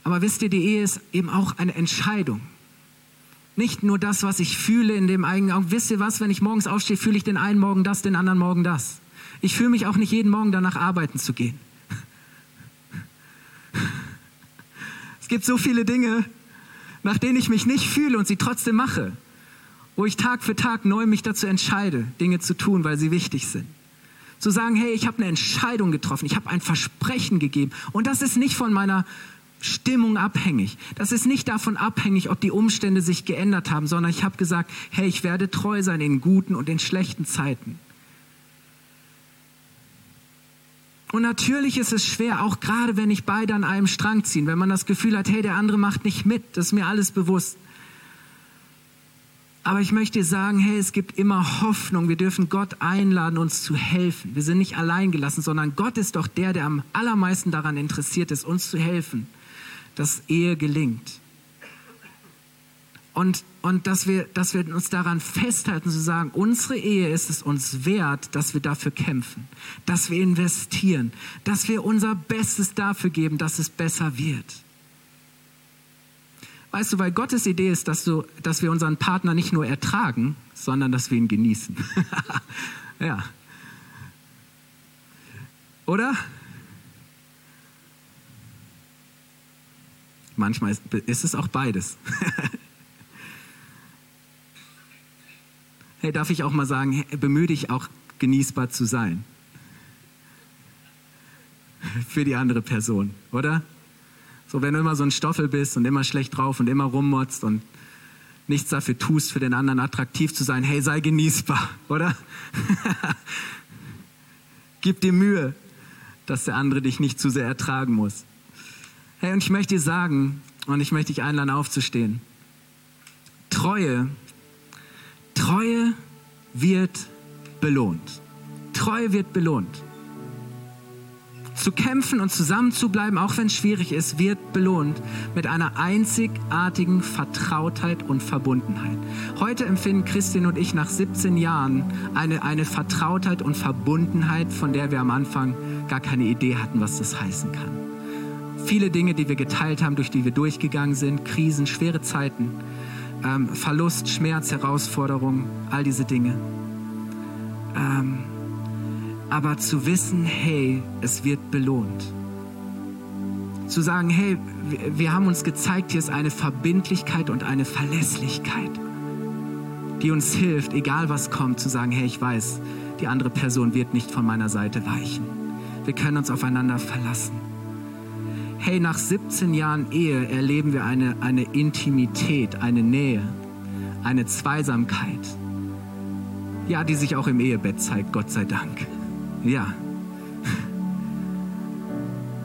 Aber wisst ihr, die Ehe ist eben auch eine Entscheidung. Nicht nur das, was ich fühle in dem eigenen Augen. Wisst ihr was, wenn ich morgens aufstehe, fühle ich den einen Morgen das, den anderen Morgen das. Ich fühle mich auch nicht jeden Morgen danach arbeiten zu gehen. Es gibt so viele Dinge, nach denen ich mich nicht fühle und sie trotzdem mache, wo ich Tag für Tag neu mich dazu entscheide, Dinge zu tun, weil sie wichtig sind. Zu sagen, hey, ich habe eine Entscheidung getroffen, ich habe ein Versprechen gegeben und das ist nicht von meiner Stimmung abhängig. Das ist nicht davon abhängig, ob die Umstände sich geändert haben, sondern ich habe gesagt, hey, ich werde treu sein in guten und in schlechten Zeiten. Und natürlich ist es schwer, auch gerade wenn ich beide an einem Strang ziehen, wenn man das Gefühl hat, hey, der andere macht nicht mit, das ist mir alles bewusst. Aber ich möchte sagen, hey, es gibt immer Hoffnung. Wir dürfen Gott einladen, uns zu helfen. Wir sind nicht allein gelassen, sondern Gott ist doch der, der am allermeisten daran interessiert ist, uns zu helfen, dass Ehe gelingt. Und, und dass, wir, dass wir uns daran festhalten, zu sagen, unsere Ehe ist es uns wert, dass wir dafür kämpfen, dass wir investieren, dass wir unser Bestes dafür geben, dass es besser wird. Weißt du, weil Gottes Idee ist, dass, du, dass wir unseren Partner nicht nur ertragen, sondern dass wir ihn genießen. ja. Oder? Manchmal ist, ist es auch beides. hey, darf ich auch mal sagen, bemühe dich auch genießbar zu sein. Für die andere Person, oder? So, wenn du immer so ein Stoffel bist und immer schlecht drauf und immer rummotzt und nichts dafür tust, für den anderen attraktiv zu sein, hey, sei genießbar, oder? Gib dir Mühe, dass der andere dich nicht zu sehr ertragen muss. Hey, und ich möchte dir sagen, und ich möchte dich einladen, aufzustehen. Treue Treue wird belohnt. Treue wird belohnt. Zu kämpfen und zusammenzubleiben, auch wenn es schwierig ist, wird belohnt mit einer einzigartigen Vertrautheit und Verbundenheit. Heute empfinden Christian und ich nach 17 Jahren eine, eine Vertrautheit und Verbundenheit, von der wir am Anfang gar keine Idee hatten, was das heißen kann. Viele Dinge, die wir geteilt haben, durch die wir durchgegangen sind, Krisen, schwere Zeiten, ähm, Verlust, Schmerz, Herausforderung, all diese Dinge. Ähm, aber zu wissen, hey, es wird belohnt. Zu sagen, hey, wir, haben uns gezeigt, hier ist eine Verbindlichkeit und eine Verlässlichkeit, die uns hilft, egal was kommt, zu sagen, hey, ich weiß, die andere Person wird nicht von meiner Seite weichen. Wir können uns aufeinander verlassen hey, nach 17 Jahren Ehe erleben wir eine, eine Intimität, eine Nähe, eine Zweisamkeit. Ja, die sich auch im Ehebett zeigt, Gott sei Dank. Ja.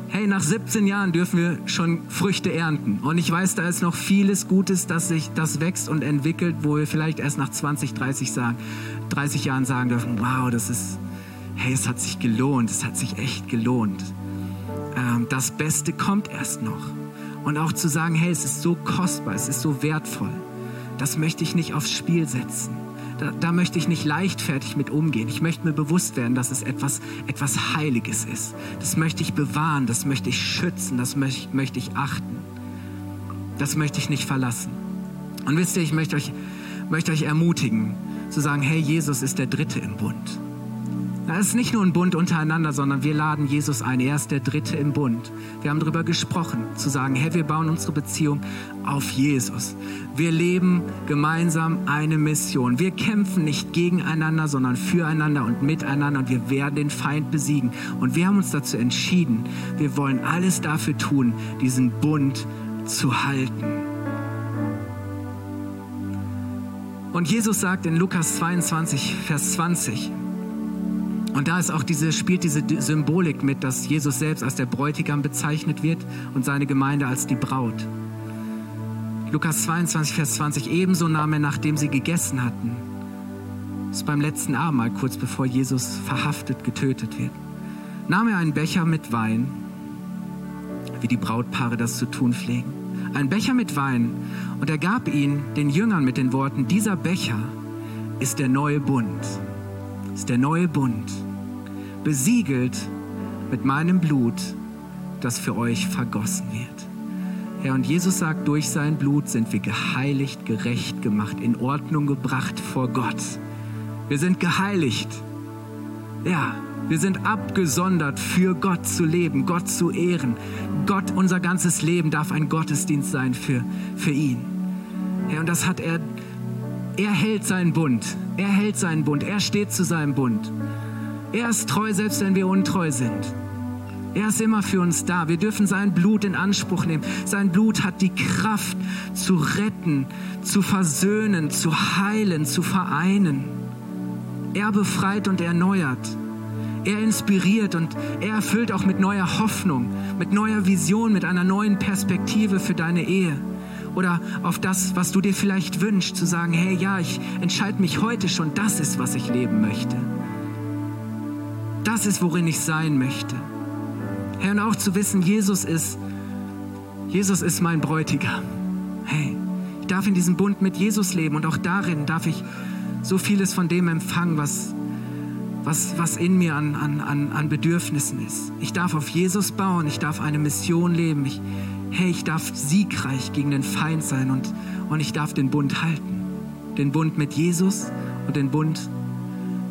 Hey, nach 17 Jahren dürfen wir schon Früchte ernten. Und ich weiß, da ist noch vieles Gutes, dass sich das wächst und entwickelt, wo wir vielleicht erst nach 20, 30, sagen, 30 Jahren sagen dürfen, wow, das ist, hey, es hat sich gelohnt, es hat sich echt gelohnt. Ähm, das Beste kommt erst noch. Und auch zu sagen, hey, es ist so kostbar, es ist so wertvoll. Das möchte ich nicht aufs Spiel setzen. Da, da, möchte ich nicht leichtfertig mit umgehen. Ich möchte mir bewusst werden, dass es etwas, etwas Heiliges ist. Das möchte ich bewahren, das möchte ich schützen, das möchte, möchte ich achten. Das möchte ich nicht verlassen. Und wisst ihr, ich möchte euch, möchte euch ermutigen, zu sagen, hey, Jesus ist der Dritte im Bund. Das ist nicht nur ein Bund untereinander, sondern wir laden Jesus ein. Er ist der Dritte im Bund. Wir haben darüber gesprochen, zu sagen, hey, wir bauen unsere Beziehung auf Jesus. Wir leben gemeinsam eine Mission. Wir kämpfen nicht gegeneinander, sondern füreinander und miteinander und wir werden den Feind besiegen. Und wir haben uns dazu entschieden, wir wollen alles dafür tun, diesen Bund zu halten. Und Jesus sagt in Lukas 22, Vers 20, und da ist auch diese, spielt diese Symbolik mit, dass Jesus selbst als der Bräutigam bezeichnet wird und seine Gemeinde als die Braut. Lukas 22, Vers 20, ebenso nahm er, nachdem sie gegessen hatten, das ist beim letzten Abendmahl, kurz bevor Jesus verhaftet, getötet wird, nahm er einen Becher mit Wein, wie die Brautpaare das zu tun pflegen, einen Becher mit Wein, und er gab ihn den Jüngern mit den Worten, dieser Becher ist der neue Bund, ist der neue Bund besiegelt mit meinem Blut, das für euch vergossen wird. Herr, und Jesus sagt, durch sein Blut sind wir geheiligt, gerecht gemacht, in Ordnung gebracht vor Gott. Wir sind geheiligt. Ja, wir sind abgesondert für Gott zu leben, Gott zu ehren. Gott, unser ganzes Leben darf ein Gottesdienst sein für, für ihn. Ja, und das hat er, er hält seinen Bund. Er hält seinen Bund. Er steht zu seinem Bund. Er ist treu, selbst wenn wir untreu sind. Er ist immer für uns da. Wir dürfen sein Blut in Anspruch nehmen. Sein Blut hat die Kraft zu retten, zu versöhnen, zu heilen, zu vereinen. Er befreit und erneuert. Er inspiriert und er erfüllt auch mit neuer Hoffnung, mit neuer Vision, mit einer neuen Perspektive für deine Ehe. Oder auf das, was du dir vielleicht wünschst, zu sagen, hey ja, ich entscheide mich heute schon, das ist, was ich leben möchte. Das ist, worin ich sein möchte. Herr, und auch zu wissen, Jesus ist, Jesus ist mein Bräutigam. Hey, ich darf in diesem Bund mit Jesus leben und auch darin darf ich so vieles von dem empfangen, was, was, was in mir an, an, an Bedürfnissen ist. Ich darf auf Jesus bauen, ich darf eine Mission leben. Ich, hey, ich darf siegreich gegen den Feind sein und, und ich darf den Bund halten. Den Bund mit Jesus und den Bund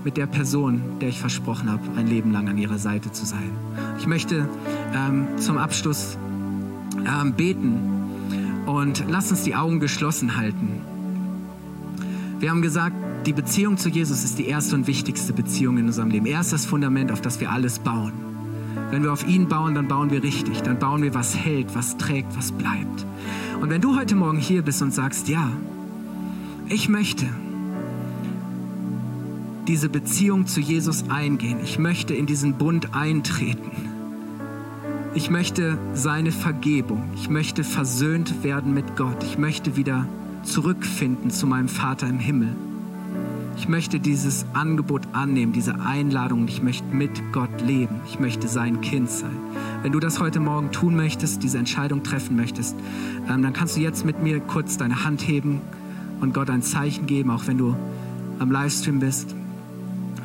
mit der Person, der ich versprochen habe, ein Leben lang an ihrer Seite zu sein. Ich möchte ähm, zum Abschluss ähm, beten und lass uns die Augen geschlossen halten. Wir haben gesagt, die Beziehung zu Jesus ist die erste und wichtigste Beziehung in unserem Leben. Er ist das Fundament, auf das wir alles bauen. Wenn wir auf ihn bauen, dann bauen wir richtig. Dann bauen wir, was hält, was trägt, was bleibt. Und wenn du heute Morgen hier bist und sagst, ja, ich möchte, diese Beziehung zu Jesus eingehen. Ich möchte in diesen Bund eintreten. Ich möchte seine Vergebung. Ich möchte versöhnt werden mit Gott. Ich möchte wieder zurückfinden zu meinem Vater im Himmel. Ich möchte dieses Angebot annehmen, diese Einladung. Ich möchte mit Gott leben. Ich möchte sein Kind sein. Wenn du das heute Morgen tun möchtest, diese Entscheidung treffen möchtest, ähm, dann kannst du jetzt mit mir kurz deine Hand heben und Gott ein Zeichen geben, auch wenn du am Livestream bist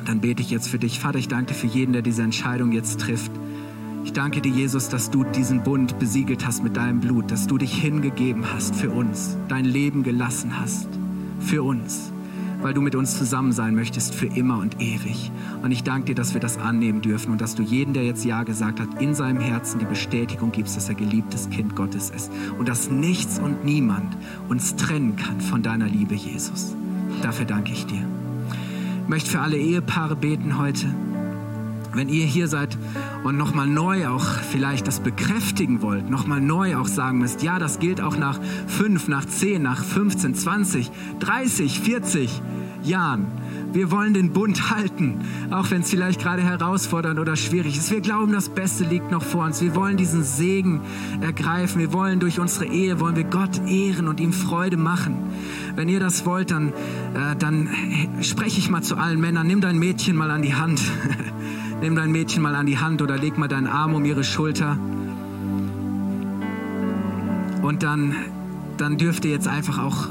dann bete ich jetzt für dich. Vater, ich danke für jeden, der diese Entscheidung jetzt trifft. Ich danke dir, Jesus, dass du diesen Bund besiegelt hast mit deinem Blut, dass du dich hingegeben hast für uns, dein Leben gelassen hast für uns, weil du mit uns zusammen sein möchtest für immer und ewig. Und ich danke dir, dass wir das annehmen dürfen und dass du jeden, der jetzt Ja gesagt hat, in seinem Herzen die Bestätigung gibst, dass er geliebtes Kind Gottes ist und dass nichts und niemand uns trennen kann von deiner Liebe, Jesus. Dafür danke ich dir. Ich möchte für alle Ehepaare beten heute. Wenn ihr hier seid und nochmal neu auch vielleicht das bekräftigen wollt, nochmal neu auch sagen müsst, ja, das gilt auch nach 5, nach 10, nach 15, 20, 30, 40 Jahren. Wir wollen den Bund halten, auch wenn es vielleicht gerade herausfordernd oder schwierig ist. Wir glauben, das Beste liegt noch vor uns. Wir wollen diesen Segen ergreifen. Wir wollen durch unsere Ehe, wollen wir Gott ehren und ihm Freude machen. Wenn ihr das wollt, dann, äh, dann spreche ich mal zu allen Männern. Nimm dein Mädchen mal an die Hand. Nimm dein Mädchen mal an die Hand oder leg mal deinen Arm um ihre Schulter. Und dann, dann dürft ihr jetzt einfach auch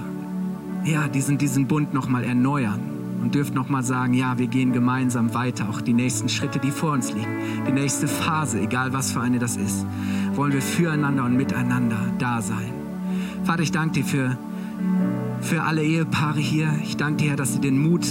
ja, diesen, diesen Bund nochmal erneuern und dürft nochmal sagen, ja, wir gehen gemeinsam weiter, auch die nächsten Schritte, die vor uns liegen, die nächste Phase, egal was für eine das ist, wollen wir füreinander und miteinander da sein. Vater, ich danke dir für, für alle Ehepaare hier. Ich danke dir, Herr, dass sie den Mut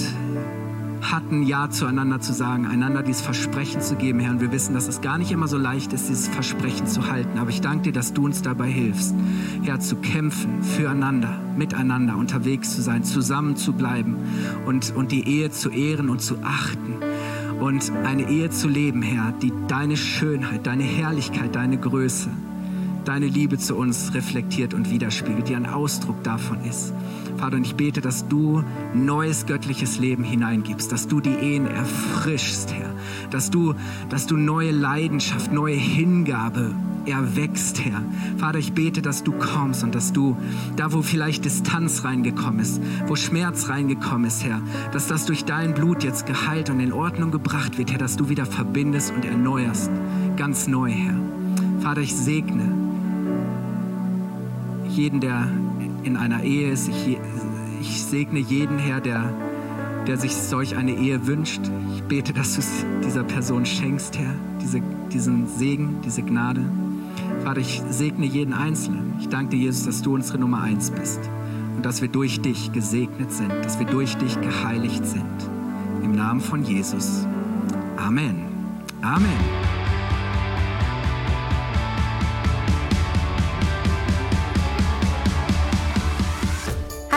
hatten, Ja zueinander zu sagen, einander dieses Versprechen zu geben, Herr. Und wir wissen, dass es gar nicht immer so leicht ist, dieses Versprechen zu halten. Aber ich danke dir, dass du uns dabei hilfst, Herr, zu kämpfen, füreinander, miteinander unterwegs zu sein, zusammen zu bleiben und, und die Ehe zu ehren und zu achten. Und eine Ehe zu leben, Herr, die deine Schönheit, deine Herrlichkeit, deine Größe, deine Liebe zu uns reflektiert und widerspiegelt, die ein Ausdruck davon ist. Vater, und ich bete, dass du neues göttliches Leben hineingibst, dass du die Ehen erfrischst, Herr, dass du, dass du neue Leidenschaft, neue Hingabe erwächst, Herr. Vater, ich bete, dass du kommst und dass du da, wo vielleicht Distanz reingekommen ist, wo Schmerz reingekommen ist, Herr, dass das durch dein Blut jetzt geheilt und in Ordnung gebracht wird, Herr, dass du wieder verbindest und erneuerst, ganz neu, Herr. Vater, ich segne jeden, der in einer Ehe ist. Ich, ich segne jeden, Herr, der, der sich solch eine Ehe wünscht. Ich bete, dass du es dieser Person schenkst, Herr, diese, diesen Segen, diese Gnade. Vater, ich segne jeden Einzelnen. Ich danke dir, Jesus, dass du unsere Nummer eins bist und dass wir durch dich gesegnet sind, dass wir durch dich geheiligt sind. Im Namen von Jesus. Amen. Amen.